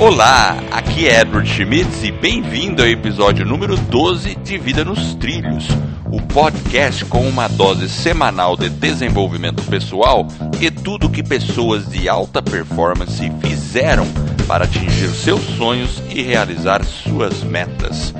Olá, aqui é Edward Schmitz e bem-vindo ao episódio número 12 de Vida nos Trilhos, o podcast com uma dose semanal de desenvolvimento pessoal e tudo que pessoas de alta performance fizeram para atingir seus sonhos e realizar suas metas.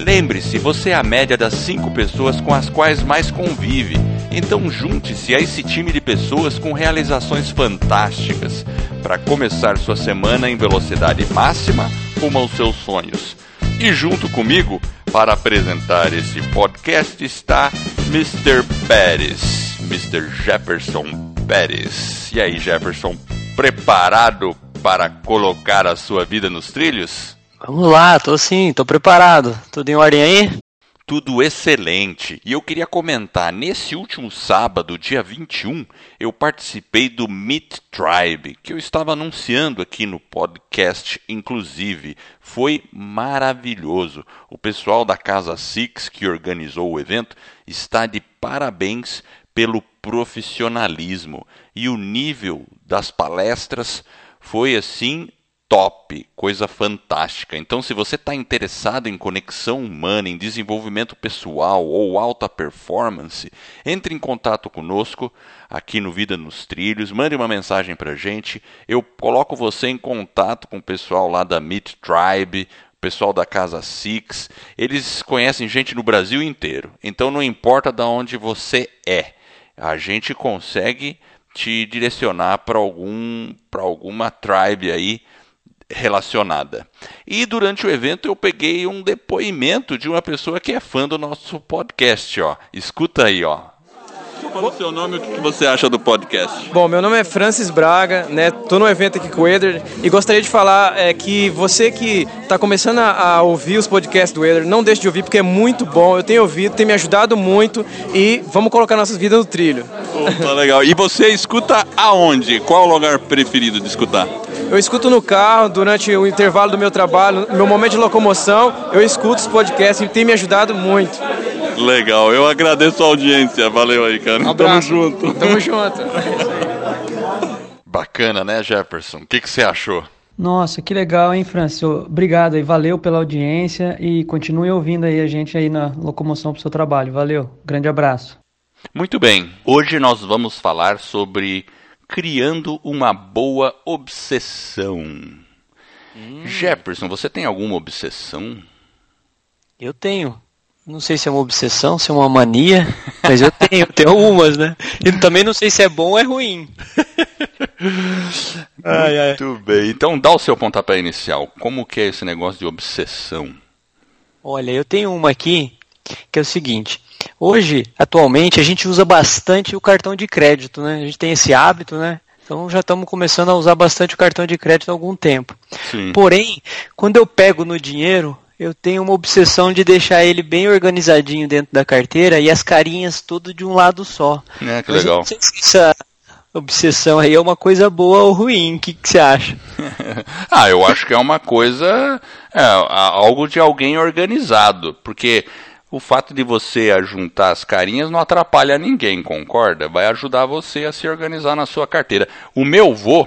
Lembre-se, você é a média das cinco pessoas com as quais mais convive. Então junte-se a esse time de pessoas com realizações fantásticas para começar sua semana em velocidade máxima rumo aos seus sonhos. E junto comigo, para apresentar esse podcast, está Mr. Pérez, Mr. Jefferson Pérez. E aí, Jefferson, preparado para colocar a sua vida nos trilhos? Vamos lá, tô sim, tô preparado. Tudo em ordem aí? Tudo excelente. E eu queria comentar, nesse último sábado, dia 21, eu participei do Meet Tribe, que eu estava anunciando aqui no podcast, inclusive. Foi maravilhoso. O pessoal da Casa Six, que organizou o evento, está de parabéns pelo profissionalismo. E o nível das palestras foi assim top, coisa fantástica. Então, se você está interessado em conexão humana, em desenvolvimento pessoal ou alta performance, entre em contato conosco aqui no Vida nos Trilhos, mande uma mensagem para a gente. Eu coloco você em contato com o pessoal lá da Meet Tribe, pessoal da Casa Six. Eles conhecem gente no Brasil inteiro. Então, não importa de onde você é, a gente consegue te direcionar para algum para alguma tribe aí relacionada. E durante o evento eu peguei um depoimento de uma pessoa que é fã do nosso podcast, ó. Escuta aí, ó. Fala o seu nome e o que você acha do podcast. Bom, meu nome é Francis Braga, né? Tô no evento aqui com o Eder e gostaria de falar é, que você que está começando a, a, ouvir os podcasts do Eder, não deixe de ouvir porque é muito bom. Eu tenho ouvido, tem me ajudado muito e vamos colocar nossas vidas no trilho. Opa, legal. E você escuta aonde? Qual o lugar preferido de escutar? Eu escuto no carro, durante o intervalo do meu trabalho, no meu momento de locomoção, eu escuto os podcasts e tem me ajudado muito. Legal, eu agradeço a audiência. Valeu aí, cara. Um Tamo junto. Tamo junto. Bacana, né, Jefferson? O que, que você achou? Nossa, que legal, hein, Francis? Obrigado aí, valeu pela audiência e continue ouvindo aí a gente aí na locomoção pro seu trabalho. Valeu, grande abraço. Muito bem, hoje nós vamos falar sobre criando uma boa obsessão. Hum. Jefferson, você tem alguma obsessão? Eu tenho. Não sei se é uma obsessão, se é uma mania, mas eu tenho, tenho algumas, né? E também não sei se é bom ou é ruim. ai, ai. Muito bem. Então dá o seu pontapé inicial. Como que é esse negócio de obsessão? Olha, eu tenho uma aqui que é o seguinte. Hoje, atualmente, a gente usa bastante o cartão de crédito, né? A gente tem esse hábito, né? Então já estamos começando a usar bastante o cartão de crédito há algum tempo. Sim. Porém, quando eu pego no dinheiro, eu tenho uma obsessão de deixar ele bem organizadinho dentro da carteira e as carinhas tudo de um lado só. É, que Mas legal. não sei se essa obsessão aí é uma coisa boa ou ruim. O que, que você acha? ah, eu acho que é uma coisa. É, algo de alguém organizado. Porque o fato de você juntar as carinhas não atrapalha ninguém, concorda? Vai ajudar você a se organizar na sua carteira. O meu vô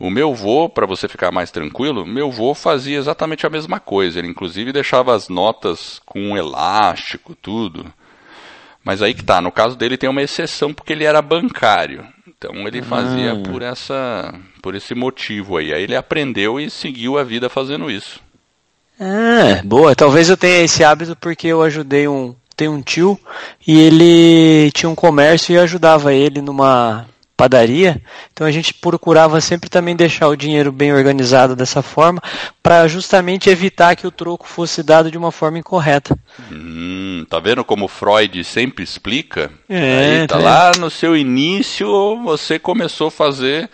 o meu vô, para você ficar mais tranquilo, meu vô fazia exatamente a mesma coisa. Ele inclusive deixava as notas com um elástico, tudo. Mas aí que tá, no caso dele tem uma exceção porque ele era bancário. Então ele fazia ah. por essa por esse motivo aí. Aí ele aprendeu e seguiu a vida fazendo isso. Ah, boa. Talvez eu tenha esse hábito porque eu ajudei um tem um tio e ele tinha um comércio e eu ajudava ele numa padaria, então a gente procurava sempre também deixar o dinheiro bem organizado dessa forma, para justamente evitar que o troco fosse dado de uma forma incorreta. Hum, tá vendo como Freud sempre explica? É, Aí, tá é. lá no seu início você começou a fazer,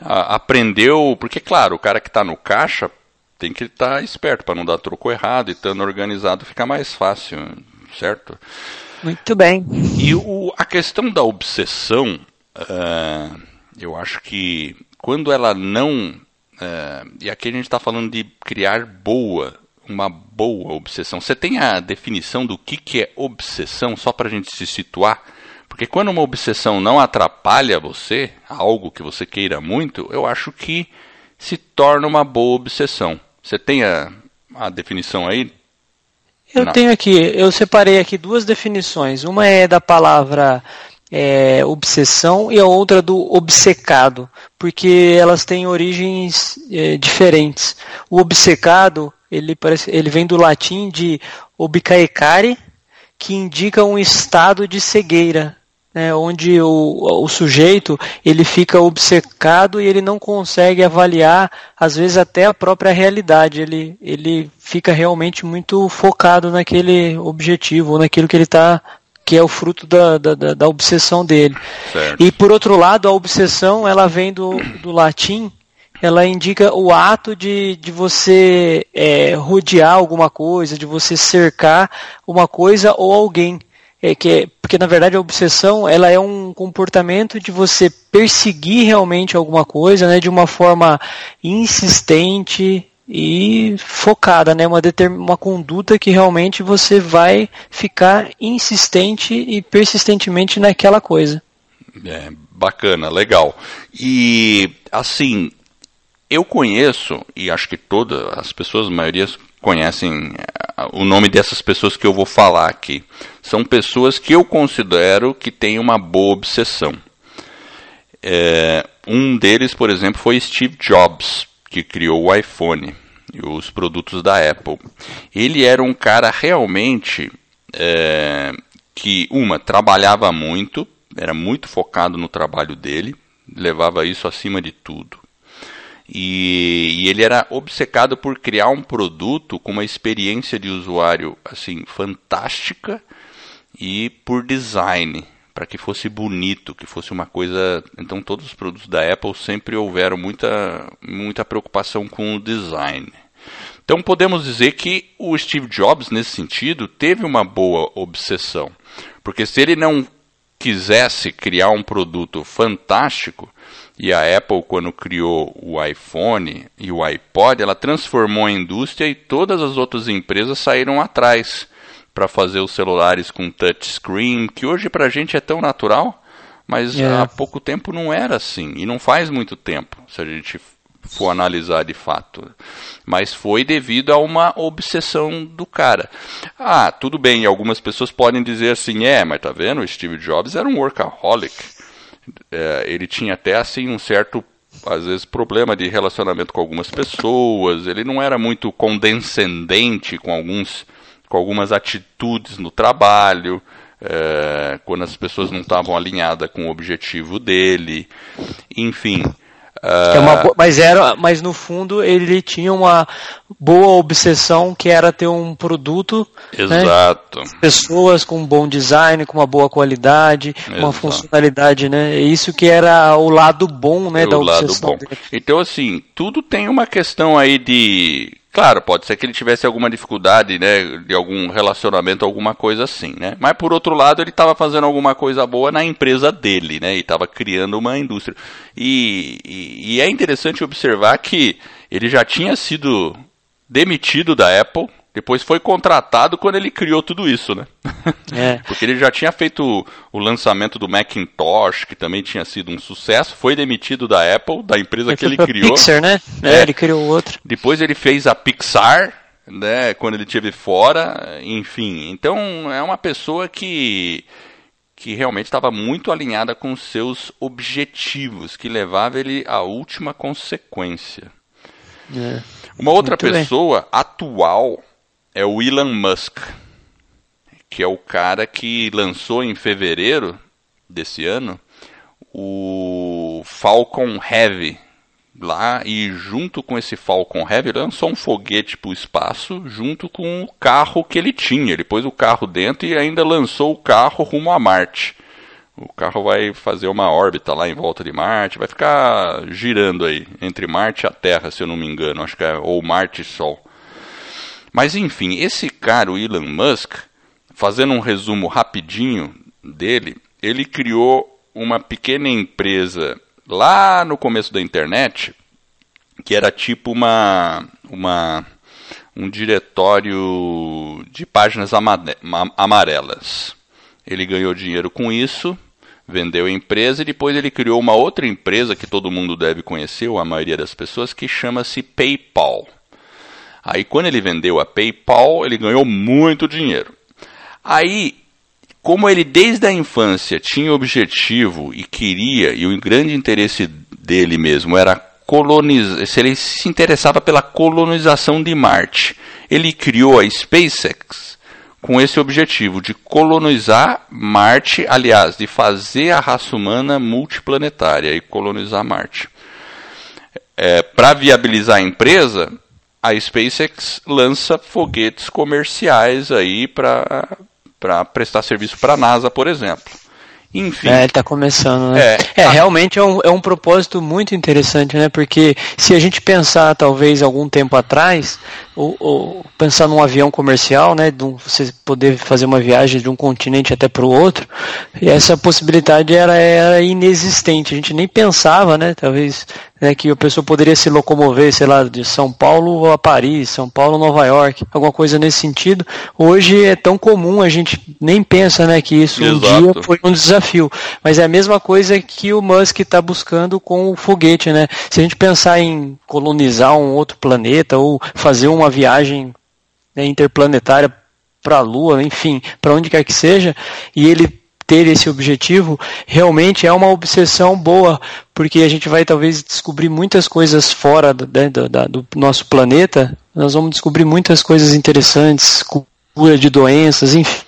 a, aprendeu, porque claro, o cara que está no caixa tem que estar tá esperto para não dar troco errado e estando organizado fica mais fácil, certo? Muito bem. E o, a questão da obsessão Uh, eu acho que quando ela não. Uh, e aqui a gente está falando de criar boa, uma boa obsessão. Você tem a definição do que, que é obsessão, só para a gente se situar? Porque quando uma obsessão não atrapalha você, algo que você queira muito, eu acho que se torna uma boa obsessão. Você tem a, a definição aí? Eu Não. tenho aqui, eu separei aqui duas definições. Uma é da palavra é, obsessão e a outra do obcecado, porque elas têm origens é, diferentes. O obcecado ele, parece, ele vem do latim de obcaecare, que indica um estado de cegueira, né, onde o, o sujeito ele fica obcecado e ele não consegue avaliar, às vezes até a própria realidade. Ele, ele fica realmente muito focado naquele objetivo, naquilo que ele está que é o fruto da, da, da obsessão dele. Certo. E por outro lado, a obsessão ela vem do, do latim, ela indica o ato de, de você é, rodear alguma coisa, de você cercar uma coisa ou alguém é que é, porque na verdade a obsessão ela é um comportamento de você perseguir realmente alguma coisa, né, de uma forma insistente e focada, né, uma uma conduta que realmente você vai ficar insistente e persistentemente naquela coisa. É, bacana, legal. E assim, eu conheço e acho que todas as pessoas, a maioria conhecem eh, o nome dessas pessoas que eu vou falar aqui. São pessoas que eu considero que têm uma boa obsessão. É, um deles, por exemplo, foi Steve Jobs, que criou o iPhone e os produtos da Apple. Ele era um cara realmente é, que, uma, trabalhava muito, era muito focado no trabalho dele, levava isso acima de tudo. E, e, ele era obcecado por criar um produto com uma experiência de usuário assim fantástica e por design para que fosse bonito, que fosse uma coisa. Então todos os produtos da Apple sempre houveram muita muita preocupação com o design. Então podemos dizer que o Steve Jobs nesse sentido teve uma boa obsessão, porque se ele não quisesse criar um produto fantástico, e a Apple, quando criou o iPhone e o iPod, ela transformou a indústria e todas as outras empresas saíram atrás para fazer os celulares com touchscreen, que hoje para a gente é tão natural, mas. É. há pouco tempo não era assim. E não faz muito tempo, se a gente for analisar de fato. Mas foi devido a uma obsessão do cara. Ah, tudo bem, algumas pessoas podem dizer assim, é, mas tá vendo, o Steve Jobs era um workaholic é, ele tinha até assim um certo às vezes problema de relacionamento com algumas pessoas, ele não era muito condescendente com alguns com algumas atitudes no trabalho, é, quando as pessoas não estavam alinhadas com o objetivo dele, enfim. É uma, mas era, mas no fundo ele tinha uma boa obsessão que era ter um produto, né, Exato. Né, pessoas com um bom design, com uma boa qualidade, Exato. uma funcionalidade, né? Isso que era o lado bom, né, é da obsessão. Então assim, tudo tem uma questão aí de Claro, pode ser que ele tivesse alguma dificuldade, né, de algum relacionamento, alguma coisa assim, né? Mas por outro lado, ele estava fazendo alguma coisa boa na empresa dele, né? E estava criando uma indústria. E, e, e é interessante observar que ele já tinha sido demitido da Apple depois foi contratado quando ele criou tudo isso, né? É. Porque ele já tinha feito o lançamento do Macintosh, que também tinha sido um sucesso, foi demitido da Apple, da empresa ele que ele criou. Pixar, né? É, é, ele criou outro. Depois ele fez a Pixar, né, quando ele esteve fora, enfim. Então é uma pessoa que que realmente estava muito alinhada com seus objetivos, que levava ele à última consequência. É. Uma outra muito pessoa bem. atual é o Elon Musk, que é o cara que lançou em fevereiro desse ano o Falcon Heavy lá e junto com esse Falcon Heavy lançou um foguete para o espaço junto com o carro que ele tinha. Ele pôs o carro dentro e ainda lançou o carro rumo a Marte. O carro vai fazer uma órbita lá em volta de Marte, vai ficar girando aí entre Marte e a Terra, se eu não me engano, acho que é ou Marte e Sol. Mas enfim, esse cara, o Elon Musk, fazendo um resumo rapidinho dele, ele criou uma pequena empresa lá no começo da internet, que era tipo uma, uma um diretório de páginas amarelas. Ele ganhou dinheiro com isso, vendeu a empresa e depois ele criou uma outra empresa que todo mundo deve conhecer, ou a maioria das pessoas, que chama-se PayPal. Aí quando ele vendeu a PayPal, ele ganhou muito dinheiro. Aí, como ele desde a infância tinha objetivo e queria, e o grande interesse dele mesmo era colonizar, se ele se interessava pela colonização de Marte, ele criou a SpaceX com esse objetivo de colonizar Marte, aliás, de fazer a raça humana multiplanetária e colonizar Marte. É, Para viabilizar a empresa, a SpaceX lança foguetes comerciais aí para prestar serviço para a NASA, por exemplo. Enfim. É, ele está começando, né? É, é realmente é um, é um propósito muito interessante, né? Porque se a gente pensar, talvez, algum tempo atrás, ou, ou pensar num avião comercial, né? De um, você poder fazer uma viagem de um continente até para o outro, essa possibilidade era, era inexistente. A gente nem pensava, né? Talvez né, que a pessoa poderia se locomover, sei lá, de São Paulo a Paris, São Paulo a Nova York, alguma coisa nesse sentido. Hoje é tão comum, a gente nem pensa né, que isso Exato. um dia foi um desafio. Mas é a mesma coisa que o Musk está buscando com o foguete. Né? Se a gente pensar em colonizar um outro planeta ou fazer uma viagem né, interplanetária para a Lua, enfim, para onde quer que seja, e ele ter esse objetivo realmente é uma obsessão boa, porque a gente vai talvez descobrir muitas coisas fora do, né, do, do nosso planeta, nós vamos descobrir muitas coisas interessantes, cura de doenças, enfim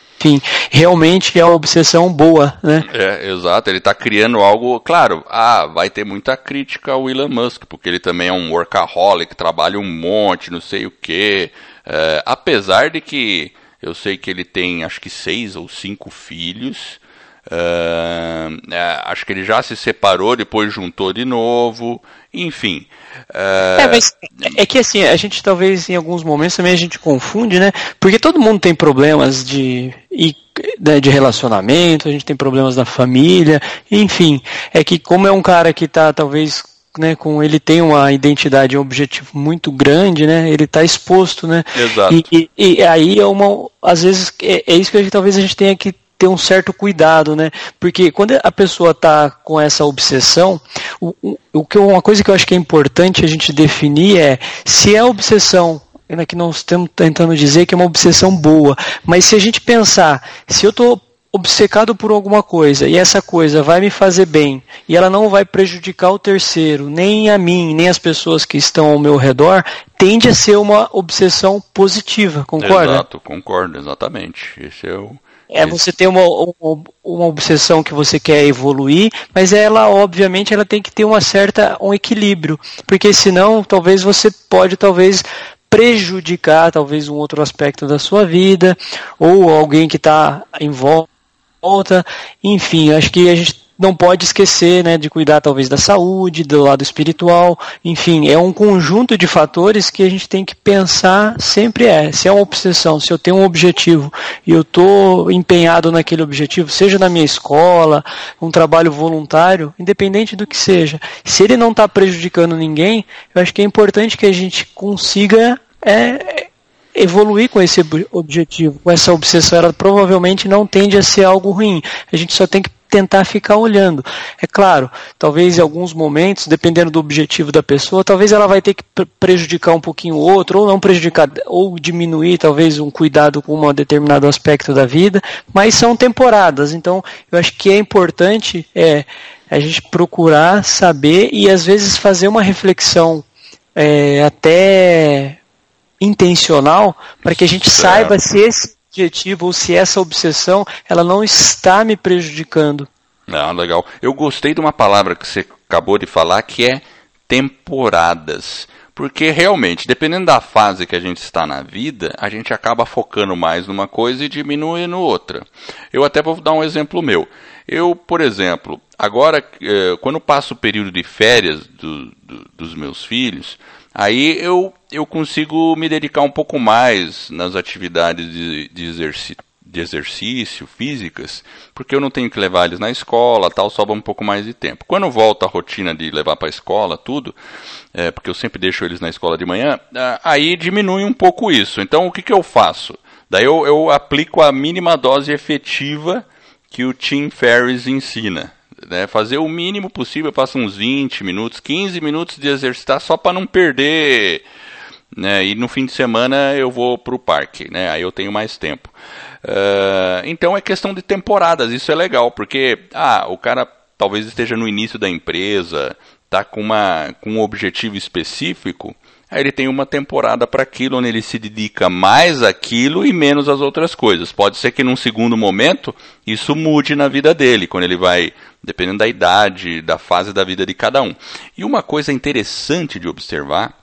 realmente é uma obsessão boa, né? É, exato. Ele está criando algo, claro, ah, vai ter muita crítica ao Elon Musk, porque ele também é um workaholic, trabalha um monte, não sei o quê. É, apesar de que eu sei que ele tem, acho que seis ou cinco filhos, Uh, acho que ele já se separou, depois juntou de novo, enfim. Uh... É, mas é que assim, a gente talvez em alguns momentos também a gente confunde, né? Porque todo mundo tem problemas de, né, de relacionamento, a gente tem problemas na família, enfim. É que como é um cara que está talvez né, com ele tem uma identidade, um objetivo muito grande, né, ele está exposto, né, Exato. E, e, e, aí é uma, às vezes é, é isso que a gente, talvez a gente tenha que ter um certo cuidado, né? Porque quando a pessoa está com essa obsessão, o, o, que uma coisa que eu acho que é importante a gente definir é se é obsessão ainda que nós estamos tentando dizer que é uma obsessão boa, mas se a gente pensar, se eu estou obcecado por alguma coisa e essa coisa vai me fazer bem e ela não vai prejudicar o terceiro, nem a mim, nem as pessoas que estão ao meu redor, tende a ser uma obsessão positiva, concorda? Exato, concordo, exatamente. Esse é o, é você ter uma, uma, uma, obsessão que você quer evoluir, mas ela, obviamente, ela tem que ter uma certa um equilíbrio, porque senão, talvez você pode, talvez prejudicar, talvez um outro aspecto da sua vida, ou alguém que está em volta, enfim, acho que a gente não pode esquecer né, de cuidar talvez da saúde, do lado espiritual, enfim, é um conjunto de fatores que a gente tem que pensar sempre é, se é uma obsessão, se eu tenho um objetivo e eu estou empenhado naquele objetivo, seja na minha escola, um trabalho voluntário, independente do que seja, se ele não está prejudicando ninguém, eu acho que é importante que a gente consiga é, evoluir com esse objetivo, com essa obsessão, ela provavelmente não tende a ser algo ruim. A gente só tem que tentar ficar olhando. É claro, talvez em alguns momentos, dependendo do objetivo da pessoa, talvez ela vai ter que prejudicar um pouquinho o outro, ou não prejudicar, ou diminuir talvez um cuidado com um determinado aspecto da vida, mas são temporadas. Então, eu acho que é importante é, a gente procurar saber e às vezes fazer uma reflexão é, até intencional para que a gente saiba se esse objetivo ou se essa obsessão ela não está me prejudicando. Ah, legal. Eu gostei de uma palavra que você acabou de falar que é temporadas. Porque realmente, dependendo da fase que a gente está na vida, a gente acaba focando mais numa coisa e diminuindo outra. Eu até vou dar um exemplo meu. Eu, por exemplo, agora, eh, quando passo o período de férias do, do, dos meus filhos, Aí eu, eu consigo me dedicar um pouco mais nas atividades de, de, exercício, de exercício físicas, porque eu não tenho que levar eles na escola, tal, sobra um pouco mais de tempo. Quando volta a rotina de levar para a escola, tudo, é, porque eu sempre deixo eles na escola de manhã, aí diminui um pouco isso. Então o que, que eu faço? Daí eu, eu aplico a mínima dose efetiva que o Tim Ferriss ensina. Né? Fazer o mínimo possível, passa uns 20 minutos, 15 minutos de exercitar só para não perder. Né? E no fim de semana eu vou para o parque, né? aí eu tenho mais tempo. Uh, então é questão de temporadas, isso é legal, porque ah, o cara talvez esteja no início da empresa, está com, uma, com um objetivo específico, Aí ele tem uma temporada para aquilo, onde ele se dedica mais àquilo e menos às outras coisas. Pode ser que num segundo momento isso mude na vida dele, quando ele vai, dependendo da idade, da fase da vida de cada um. E uma coisa interessante de observar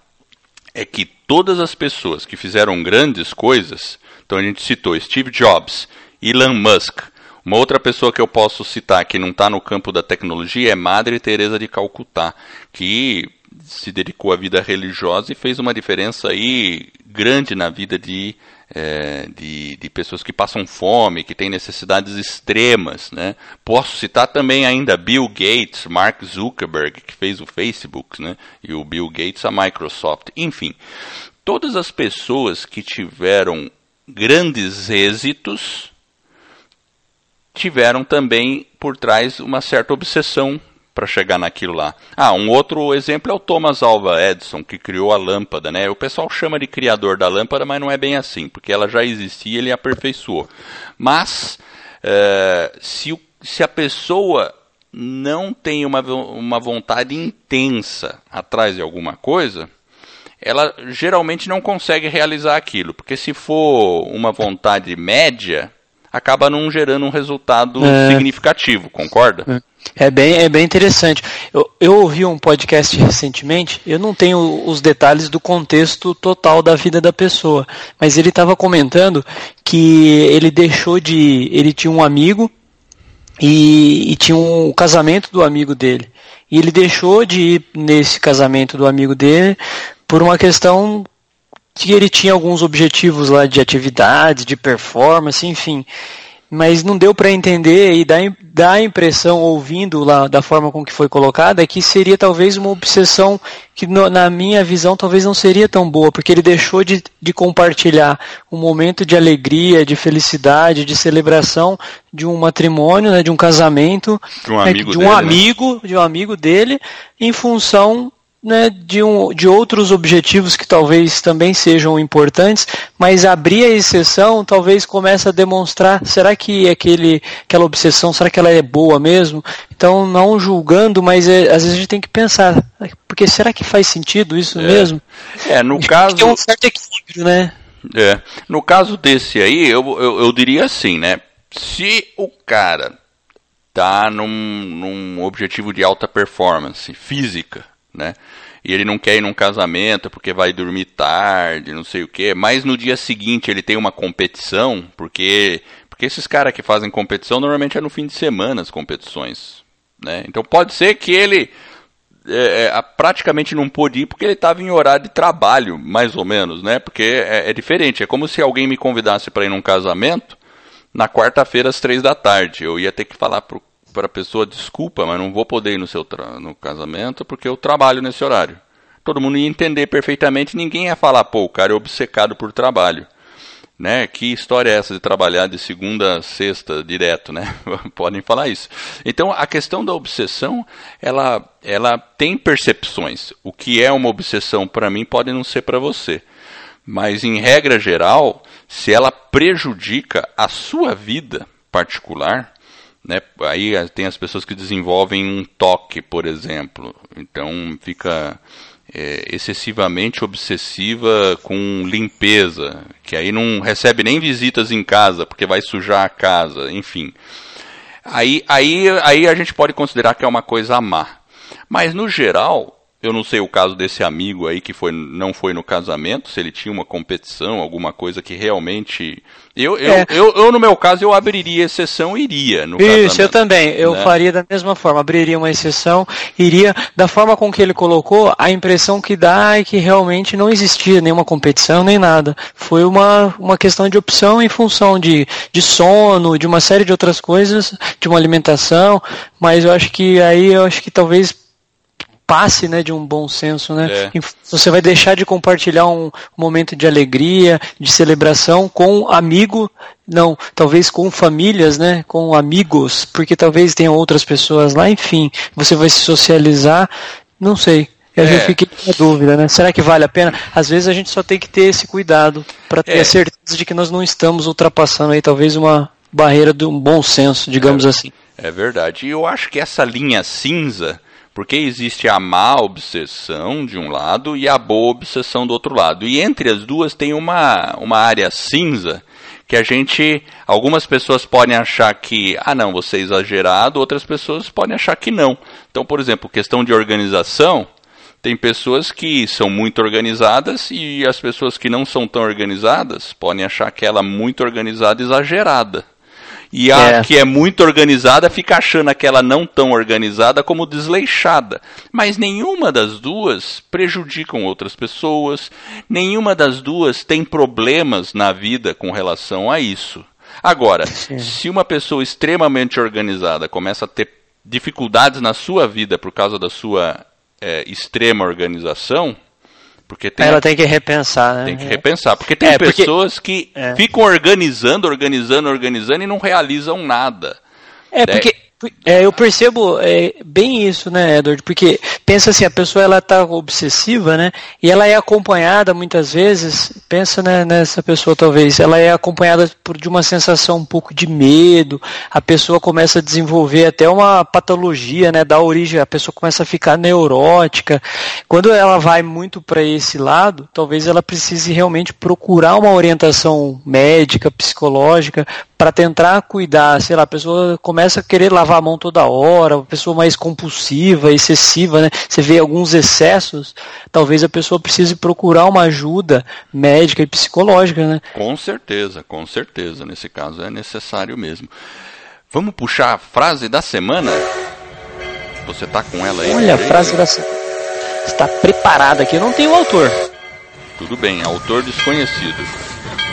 é que todas as pessoas que fizeram grandes coisas, então a gente citou Steve Jobs, Elon Musk, uma outra pessoa que eu posso citar que não está no campo da tecnologia é Madre Teresa de Calcutá, que se dedicou à vida religiosa e fez uma diferença aí grande na vida de, é, de, de, pessoas que passam fome, que têm necessidades extremas. Né? Posso citar também ainda Bill Gates, Mark Zuckerberg, que fez o Facebook, né? e o Bill Gates a Microsoft. Enfim, todas as pessoas que tiveram grandes êxitos tiveram também por trás uma certa obsessão para chegar naquilo lá. Ah, um outro exemplo é o Thomas Alva Edison, que criou a lâmpada, né? O pessoal chama de criador da lâmpada, mas não é bem assim, porque ela já existia e ele aperfeiçoou. Mas, é, se, o, se a pessoa não tem uma, uma vontade intensa atrás de alguma coisa, ela geralmente não consegue realizar aquilo, porque se for uma vontade média, acaba não gerando um resultado é. significativo, concorda? É. É bem, é bem interessante. Eu, eu ouvi um podcast recentemente, eu não tenho os detalhes do contexto total da vida da pessoa, mas ele estava comentando que ele deixou de. Ele tinha um amigo e, e tinha um casamento do amigo dele. E ele deixou de ir nesse casamento do amigo dele por uma questão que ele tinha alguns objetivos lá de atividade, de performance, enfim. Mas não deu para entender e dá, dá a impressão, ouvindo lá da forma com que foi colocada, que seria talvez uma obsessão que no, na minha visão talvez não seria tão boa, porque ele deixou de, de compartilhar um momento de alegria, de felicidade, de celebração de um matrimônio, né, de um casamento, de um amigo, né, de, um dele, amigo né? de um amigo dele, em função né, de, um, de outros objetivos que talvez também sejam importantes, mas abrir a exceção talvez comece a demonstrar, será que aquele, aquela obsessão, será que ela é boa mesmo? Então, não julgando, mas é, às vezes a gente tem que pensar, porque será que faz sentido isso é. mesmo? É, no caso... Tem um certo equilíbrio, né? É, no caso desse aí, eu, eu, eu diria assim, né, se o cara tá num, num objetivo de alta performance física, né? E ele não quer ir num casamento porque vai dormir tarde, não sei o quê. Mas no dia seguinte ele tem uma competição, porque porque esses caras que fazem competição normalmente é no fim de semana as competições, né? Então pode ser que ele é, é, praticamente não pôde ir porque ele estava em horário de trabalho, mais ou menos, né? Porque é, é diferente. É como se alguém me convidasse para ir num casamento na quarta-feira às três da tarde. Eu ia ter que falar pro para a pessoa, desculpa, mas não vou poder ir no seu no casamento porque eu trabalho nesse horário. Todo mundo ia entender perfeitamente, ninguém ia falar, pô, o cara é obcecado por trabalho. Né? Que história é essa de trabalhar de segunda a sexta direto, né? Podem falar isso. Então, a questão da obsessão, ela, ela tem percepções. O que é uma obsessão para mim pode não ser para você. Mas, em regra geral, se ela prejudica a sua vida particular, né? Aí tem as pessoas que desenvolvem um toque, por exemplo. Então fica é, excessivamente obsessiva com limpeza, que aí não recebe nem visitas em casa, porque vai sujar a casa, enfim. Aí, aí, aí a gente pode considerar que é uma coisa má. Mas no geral, eu não sei o caso desse amigo aí que foi, não foi no casamento, se ele tinha uma competição, alguma coisa que realmente. Eu, eu, é. eu, eu, no meu caso, eu abriria exceção e iria no Isso, casamento, eu também. Eu né? faria da mesma forma, abriria uma exceção, iria. Da forma com que ele colocou, a impressão que dá é que realmente não existia nenhuma competição nem nada. Foi uma, uma questão de opção em função de, de sono, de uma série de outras coisas, de uma alimentação, mas eu acho que aí eu acho que talvez passe né, de um bom senso. Né? É. Você vai deixar de compartilhar um momento de alegria, de celebração com amigo, não, talvez com famílias, né, com amigos, porque talvez tenham outras pessoas lá, enfim, você vai se socializar, não sei. Eu é. fiquei com dúvida, né? Será que vale a pena? Às vezes a gente só tem que ter esse cuidado para ter é. a certeza de que nós não estamos ultrapassando aí talvez uma barreira de um bom senso, digamos é. assim. É verdade. E eu acho que essa linha cinza, porque existe a má obsessão de um lado e a boa obsessão do outro lado. E entre as duas tem uma, uma área cinza que a gente, algumas pessoas podem achar que, ah não, você é exagerado, outras pessoas podem achar que não. Então, por exemplo, questão de organização, tem pessoas que são muito organizadas e as pessoas que não são tão organizadas podem achar aquela muito organizada exagerada. E a é. que é muito organizada fica achando aquela não tão organizada como desleixada. Mas nenhuma das duas prejudicam outras pessoas, nenhuma das duas tem problemas na vida com relação a isso. Agora, Sim. se uma pessoa extremamente organizada começa a ter dificuldades na sua vida por causa da sua é, extrema organização, porque tem ela tem que repensar, né? Tem que repensar, porque tem é, pessoas porque, que é. ficam organizando, organizando, organizando e não realizam nada. É, porque é, eu percebo é, bem isso, né, Edward? Porque pensa assim, a pessoa ela está obsessiva, né? E ela é acompanhada muitas vezes. Pensa né, nessa pessoa talvez, ela é acompanhada por de uma sensação um pouco de medo. A pessoa começa a desenvolver até uma patologia, né? Da origem, a pessoa começa a ficar neurótica. Quando ela vai muito para esse lado, talvez ela precise realmente procurar uma orientação médica, psicológica, para tentar cuidar, sei lá, a pessoa começa a querer lavar a mão toda hora, uma pessoa mais compulsiva, excessiva, né? Você vê alguns excessos, talvez a pessoa precise procurar uma ajuda médica e psicológica, né? Com certeza, com certeza, nesse caso é necessário mesmo. Vamos puxar a frase da semana? Você tá com ela aí? Olha, a frase da semana. Está preparada aqui, eu não tenho o autor. Tudo bem, autor desconhecido.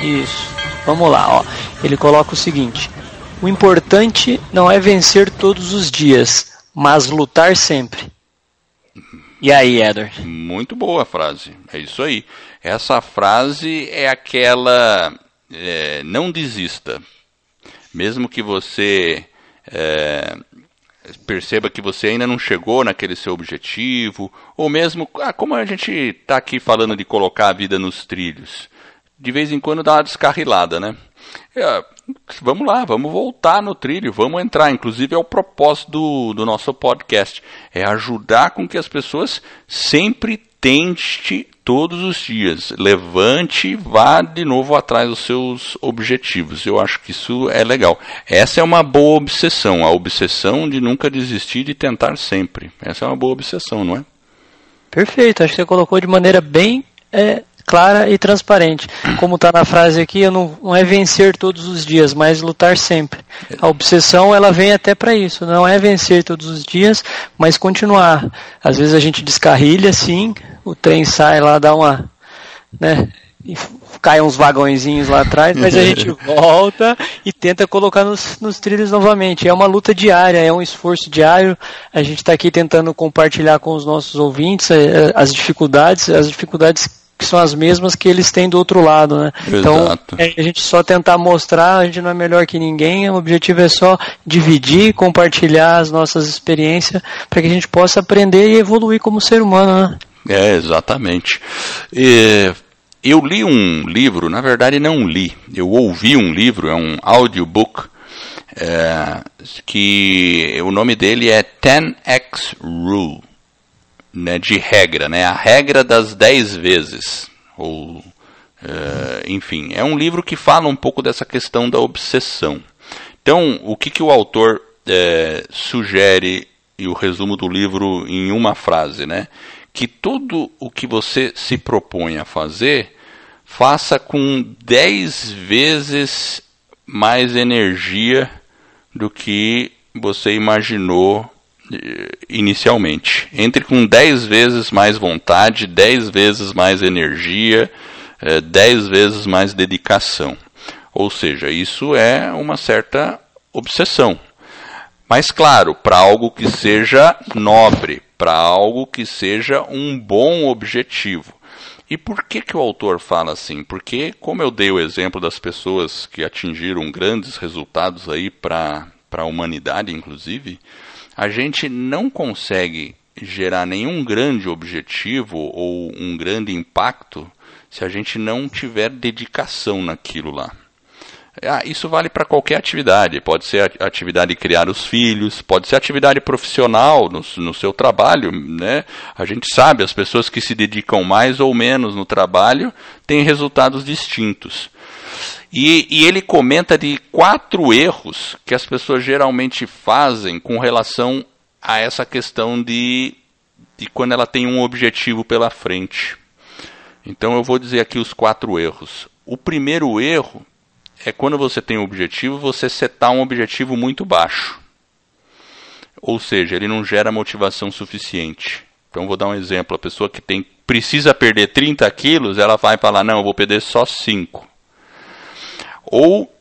Isso. Vamos lá, ó. Ele coloca o seguinte: O importante não é vencer todos os dias, mas lutar sempre. E aí, Edward? Muito boa a frase. É isso aí. Essa frase é aquela é, não desista. Mesmo que você é, perceba que você ainda não chegou naquele seu objetivo, ou mesmo, ah, como a gente está aqui falando de colocar a vida nos trilhos, de vez em quando dá uma descarrilada, né? É, vamos lá, vamos voltar no trilho, vamos entrar. Inclusive é o propósito do, do nosso podcast, é ajudar com que as pessoas sempre tente todos os dias, levante e vá de novo atrás dos seus objetivos. Eu acho que isso é legal. Essa é uma boa obsessão, a obsessão de nunca desistir de tentar sempre. Essa é uma boa obsessão, não é? Perfeito, acho que você colocou de maneira bem é, clara e transparente. Como está na frase aqui, não, não é vencer todos os dias, mas lutar sempre. A obsessão ela vem até para isso, não é vencer todos os dias, mas continuar. Às vezes a gente descarrilha, sim, o trem sai lá, dá uma, né, cai uns vagõezinhos lá atrás, mas a gente volta e tenta colocar nos, nos trilhos novamente. É uma luta diária, é um esforço diário. A gente está aqui tentando compartilhar com os nossos ouvintes eh, as dificuldades, as dificuldades que são as mesmas que eles têm do outro lado, né? Então, é, a gente só tentar mostrar, a gente não é melhor que ninguém, o objetivo é só dividir, compartilhar as nossas experiências para que a gente possa aprender e evoluir como ser humano, né? É, exatamente. E, eu li um livro, na verdade não li, eu ouvi um livro, é um audiobook, é, que o nome dele é 10x Rule né, de regra, né, a regra das dez vezes, ou uh, enfim, é um livro que fala um pouco dessa questão da obsessão. Então, o que, que o autor é, sugere e o resumo do livro em uma frase, né? Que tudo o que você se propõe a fazer, faça com dez vezes mais energia do que você imaginou inicialmente. Entre com 10 vezes mais vontade, 10 vezes mais energia, 10 eh, vezes mais dedicação. Ou seja, isso é uma certa obsessão. Mas claro, para algo que seja nobre, para algo que seja um bom objetivo. E por que, que o autor fala assim? Porque, como eu dei o exemplo das pessoas que atingiram grandes resultados aí para a humanidade, inclusive, a gente não consegue gerar nenhum grande objetivo ou um grande impacto se a gente não tiver dedicação naquilo lá. Ah, isso vale para qualquer atividade. Pode ser a atividade de criar os filhos, pode ser atividade profissional no, no, seu trabalho. Né? A gente sabe, as pessoas que se dedicam mais ou menos no trabalho têm resultados distintos. E, e ele comenta de quatro erros que as pessoas geralmente fazem com relação a essa questão de, de quando ela tem um objetivo pela frente. Então eu vou dizer aqui os quatro erros. O primeiro erro é quando você tem um objetivo, você setar um objetivo muito baixo. Ou seja, ele não gera motivação suficiente. Então vou dar um exemplo, a pessoa que tem precisa perder 30 quilos, ela vai falar, não, eu vou perder só 5. Ou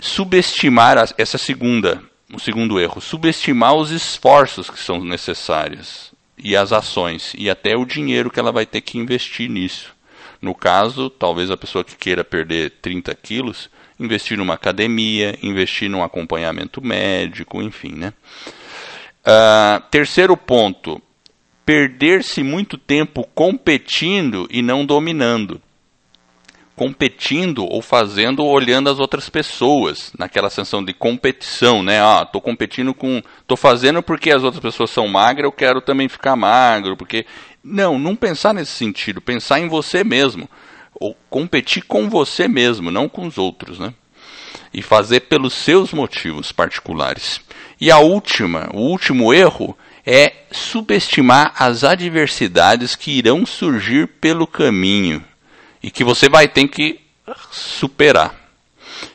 subestimar essa segunda, o segundo erro, subestimar os esforços que são necessários e as ações e até o dinheiro que ela vai ter que investir nisso. No caso, talvez a pessoa que queira perder 30 quilos, investir numa academia, investir num acompanhamento médico, enfim, né? Uh, terceiro ponto, perder-se muito tempo competindo e não dominando. Competindo ou fazendo olhando as outras pessoas, naquela sensação de competição, né? Ah, tô competindo com. tô fazendo porque as outras pessoas são magras, eu quero também ficar magro, porque. Não, não pensar nesse sentido, pensar em você mesmo ou competir com você mesmo, não com os outros, né? E fazer pelos seus motivos particulares. E a última, o último erro é subestimar as adversidades que irão surgir pelo caminho e que você vai ter que superar.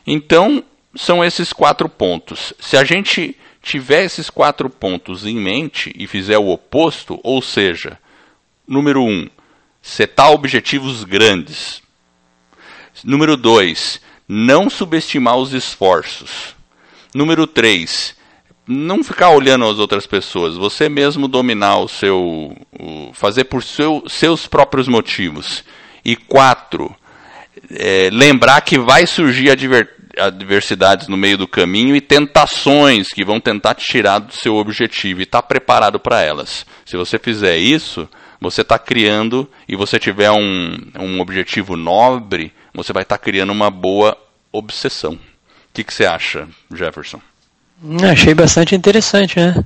Então, são esses quatro pontos. Se a gente tiver esses quatro pontos em mente e fizer o oposto, ou seja, número um, setar objetivos grandes. Número 2, não subestimar os esforços. Número 3, não ficar olhando as outras pessoas, você mesmo dominar o seu. O, fazer por seu, seus próprios motivos. E 4, é, lembrar que vai surgir adver, adversidades no meio do caminho e tentações que vão tentar te tirar do seu objetivo e estar tá preparado para elas. Se você fizer isso, você está criando e você tiver um, um objetivo nobre, você vai estar tá criando uma boa obsessão. O que, que você acha, Jefferson? Achei bastante interessante, né?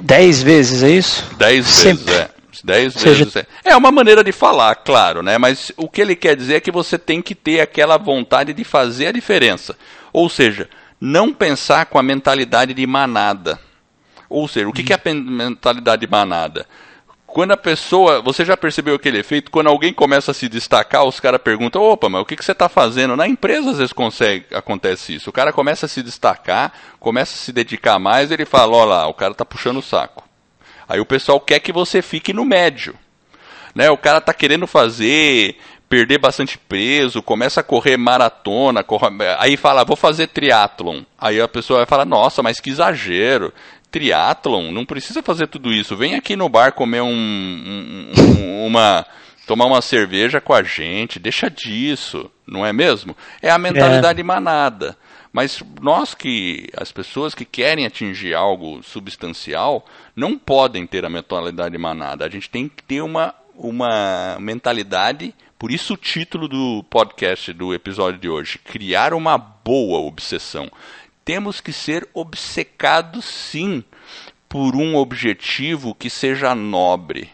Dez vezes, é isso? Dez Sempre. vezes, é. Dez seja... vezes. É. é uma maneira de falar, claro, né? Mas o que ele quer dizer é que você tem que ter aquela vontade de fazer a diferença. Ou seja, não pensar com a mentalidade de manada. Ou seja, o que, que é a mentalidade de manada? Quando a pessoa. Você já percebeu aquele efeito? Quando alguém começa a se destacar, os caras perguntam: opa, mas o que, que você está fazendo? Na empresa às vezes consegue, acontece isso. O cara começa a se destacar, começa a se dedicar mais, ele fala: olha lá, o cara está puxando o saco. Aí o pessoal quer que você fique no médio. Né? O cara está querendo fazer, perder bastante peso, começa a correr maratona, corre... aí fala, vou fazer triatlon. Aí a pessoa vai falar, nossa, mas que exagero triatlon, não precisa fazer tudo isso. Vem aqui no bar comer um, um, um, uma tomar uma cerveja com a gente, deixa disso, não é mesmo? É a mentalidade é. manada. Mas nós que, as pessoas que querem atingir algo substancial, não podem ter a mentalidade manada. A gente tem que ter uma, uma mentalidade, por isso o título do podcast do episódio de hoje, criar uma boa obsessão temos que ser obcecados sim por um objetivo que seja nobre,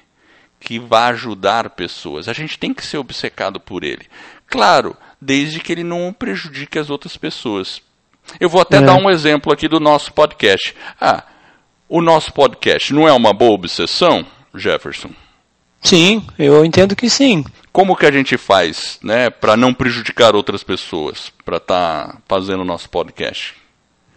que vá ajudar pessoas. A gente tem que ser obcecado por ele. Claro, desde que ele não prejudique as outras pessoas. Eu vou até é. dar um exemplo aqui do nosso podcast. Ah, o nosso podcast não é uma boa obsessão, Jefferson? Sim, eu entendo que sim. Como que a gente faz, né, para não prejudicar outras pessoas, para estar tá fazendo o nosso podcast?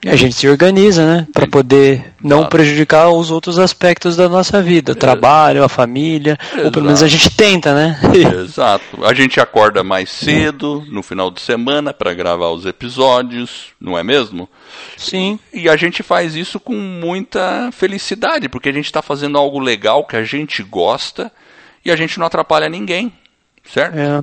A gente se organiza, né? Para poder não Exato. prejudicar os outros aspectos da nossa vida, o trabalho, a família, Exato. ou pelo menos a gente tenta, né? Exato. A gente acorda mais cedo no final de semana para gravar os episódios, não é mesmo? Sim. E a gente faz isso com muita felicidade, porque a gente está fazendo algo legal que a gente gosta e a gente não atrapalha ninguém, certo? É.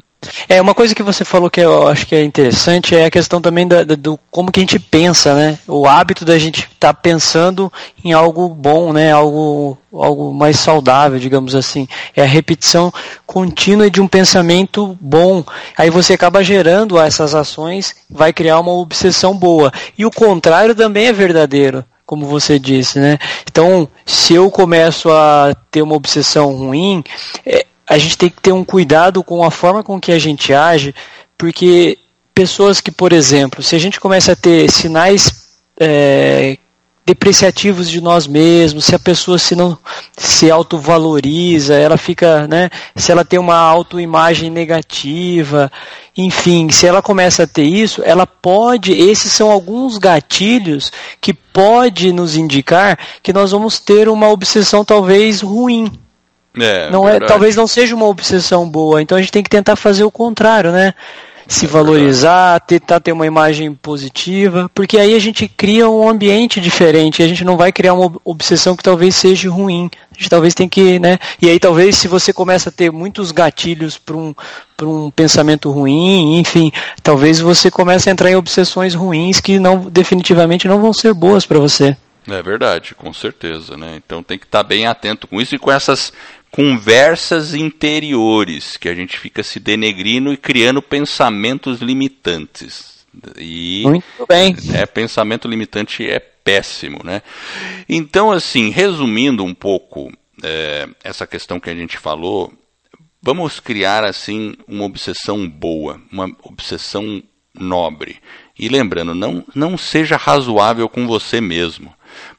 É, uma coisa que você falou que eu acho que é interessante é a questão também da, do como que a gente pensa, né? O hábito da gente estar tá pensando em algo bom, né? Algo, algo mais saudável, digamos assim. É a repetição contínua de um pensamento bom. Aí você acaba gerando essas ações, vai criar uma obsessão boa. E o contrário também é verdadeiro como você disse, né? Então, se eu começo a ter uma obsessão ruim, é, a gente tem que ter um cuidado com a forma com que a gente age, porque pessoas que, por exemplo, se a gente começa a ter sinais é, depreciativos de nós mesmos, se a pessoa se não se autovaloriza, ela fica, né, se ela tem uma autoimagem negativa, enfim, se ela começa a ter isso, ela pode, esses são alguns gatilhos que pode nos indicar que nós vamos ter uma obsessão talvez ruim, é, não é, talvez não seja uma obsessão boa. Então a gente tem que tentar fazer o contrário, né? Se é valorizar, tentar ter uma imagem positiva, porque aí a gente cria um ambiente diferente. A gente não vai criar uma obsessão que talvez seja ruim. A gente talvez tem que, né? E aí talvez se você começa a ter muitos gatilhos para um um pensamento ruim, enfim, talvez você comece a entrar em obsessões ruins que não definitivamente não vão ser boas para você. É verdade, com certeza, né? Então tem que estar tá bem atento com isso e com essas conversas interiores, que a gente fica se denegrindo e criando pensamentos limitantes. E Muito bem. É, pensamento limitante é péssimo, né? Então, assim, resumindo um pouco é, essa questão que a gente falou, vamos criar assim uma obsessão boa, uma obsessão nobre. E lembrando, não, não seja razoável com você mesmo.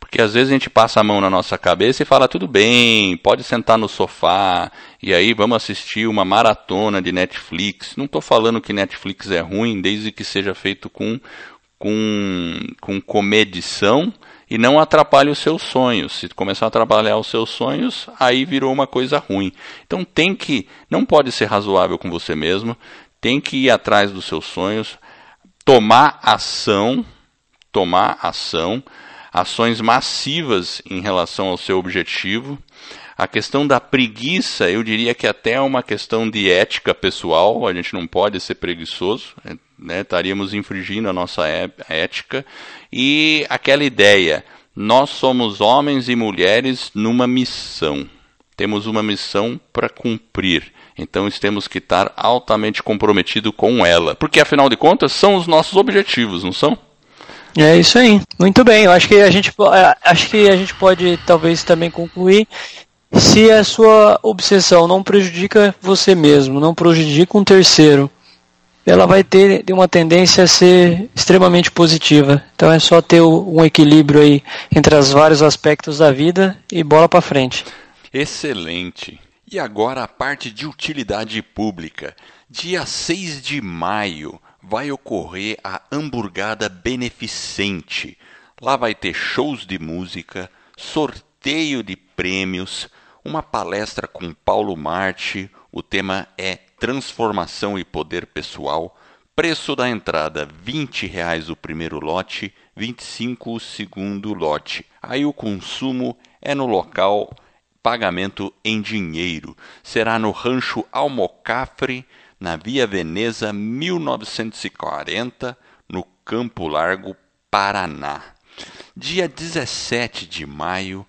Porque às vezes a gente passa a mão na nossa cabeça e fala tudo bem, pode sentar no sofá e aí vamos assistir uma maratona de Netflix. Não estou falando que Netflix é ruim, desde que seja feito com com, com comedição e não atrapalhe os seus sonhos. Se começar a atrapalhar os seus sonhos, aí virou uma coisa ruim. Então tem que, não pode ser razoável com você mesmo, tem que ir atrás dos seus sonhos, tomar ação, tomar ação ações massivas em relação ao seu objetivo. A questão da preguiça, eu diria que até é uma questão de ética pessoal, a gente não pode ser preguiçoso, né? estaríamos infringindo a nossa é, ética. E aquela ideia, nós somos homens e mulheres numa missão, temos uma missão para cumprir. Então temos que estar altamente comprometido com ela, porque afinal de contas são os nossos objetivos, não são? É isso aí. Muito bem. Eu acho que a gente, é, acho que a gente pode talvez também concluir se a sua obsessão não prejudica você mesmo, não prejudica um terceiro, ela vai ter uma tendência a ser extremamente positiva. Então é só ter um equilíbrio aí entre os vários aspectos da vida e bola para frente. Excelente. E agora a parte de utilidade pública. Dia 6 de maio, vai ocorrer a Hamburgada Beneficente. Lá vai ter shows de música, sorteio de prêmios, uma palestra com Paulo Marte. O tema é Transformação e Poder Pessoal. Preço da entrada: 20 reais o primeiro lote, R$ 25 o segundo lote. Aí o consumo é no local, pagamento em dinheiro. Será no Rancho Almocafre, na Via Veneza 1940, no Campo Largo, Paraná. Dia 17 de maio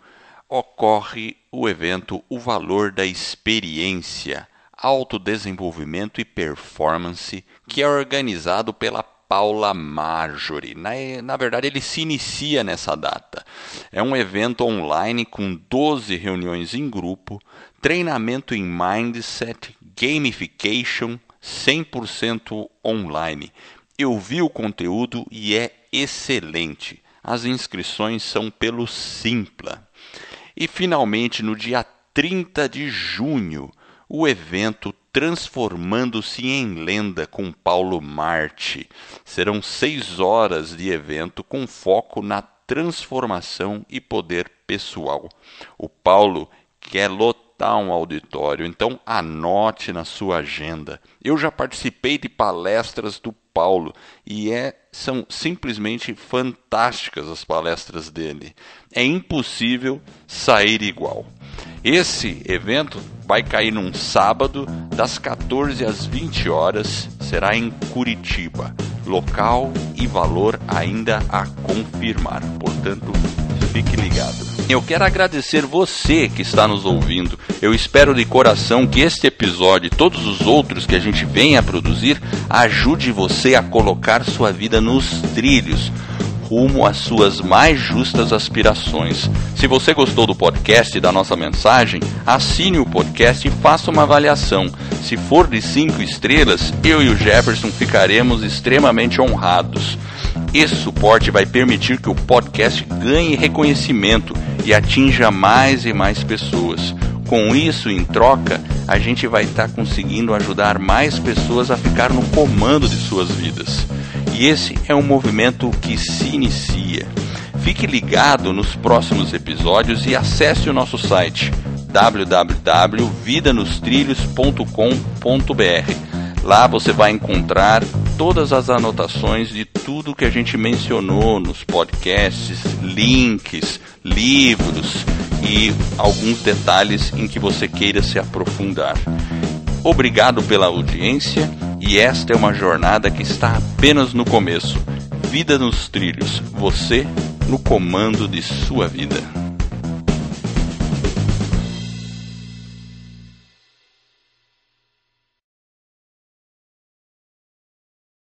ocorre o evento O Valor da Experiência, Autodesenvolvimento e Performance, que é organizado pela Paula Marjorie. Na, na verdade, ele se inicia nessa data. É um evento online com 12 reuniões em grupo, treinamento em mindset, gamification 100% online. Eu vi o conteúdo e é excelente. As inscrições são pelo Simpla. E finalmente, no dia 30 de junho, o evento Transformando-se em Lenda com Paulo Marte. Serão seis horas de evento com foco na transformação e poder pessoal. O Paulo quer lotar um auditório, então anote na sua agenda. Eu já participei de palestras do Paulo e é, são simplesmente fantásticas as palestras dele. É impossível sair igual. Esse evento vai cair num sábado, das 14 às 20 horas, será em Curitiba. Local e valor ainda a confirmar. Portanto, fique ligado. Eu quero agradecer você que está nos ouvindo. Eu espero de coração que este episódio e todos os outros que a gente vem a produzir ajude você a colocar sua vida nos trilhos rumo às suas mais justas aspirações. Se você gostou do podcast e da nossa mensagem, assine o podcast e faça uma avaliação. Se for de cinco estrelas, eu e o Jefferson ficaremos extremamente honrados. Esse suporte vai permitir que o podcast ganhe reconhecimento e atinja mais e mais pessoas. Com isso, em troca, a gente vai estar tá conseguindo ajudar mais pessoas a ficar no comando de suas vidas. E esse é um movimento que se inicia. Fique ligado nos próximos episódios e acesse o nosso site www.vidanostrilhos.com.br. Lá você vai encontrar todas as anotações de tudo que a gente mencionou nos podcasts, links, livros e alguns detalhes em que você queira se aprofundar. Obrigado pela audiência e esta é uma jornada que está apenas no começo. Vida nos trilhos, você no comando de sua vida.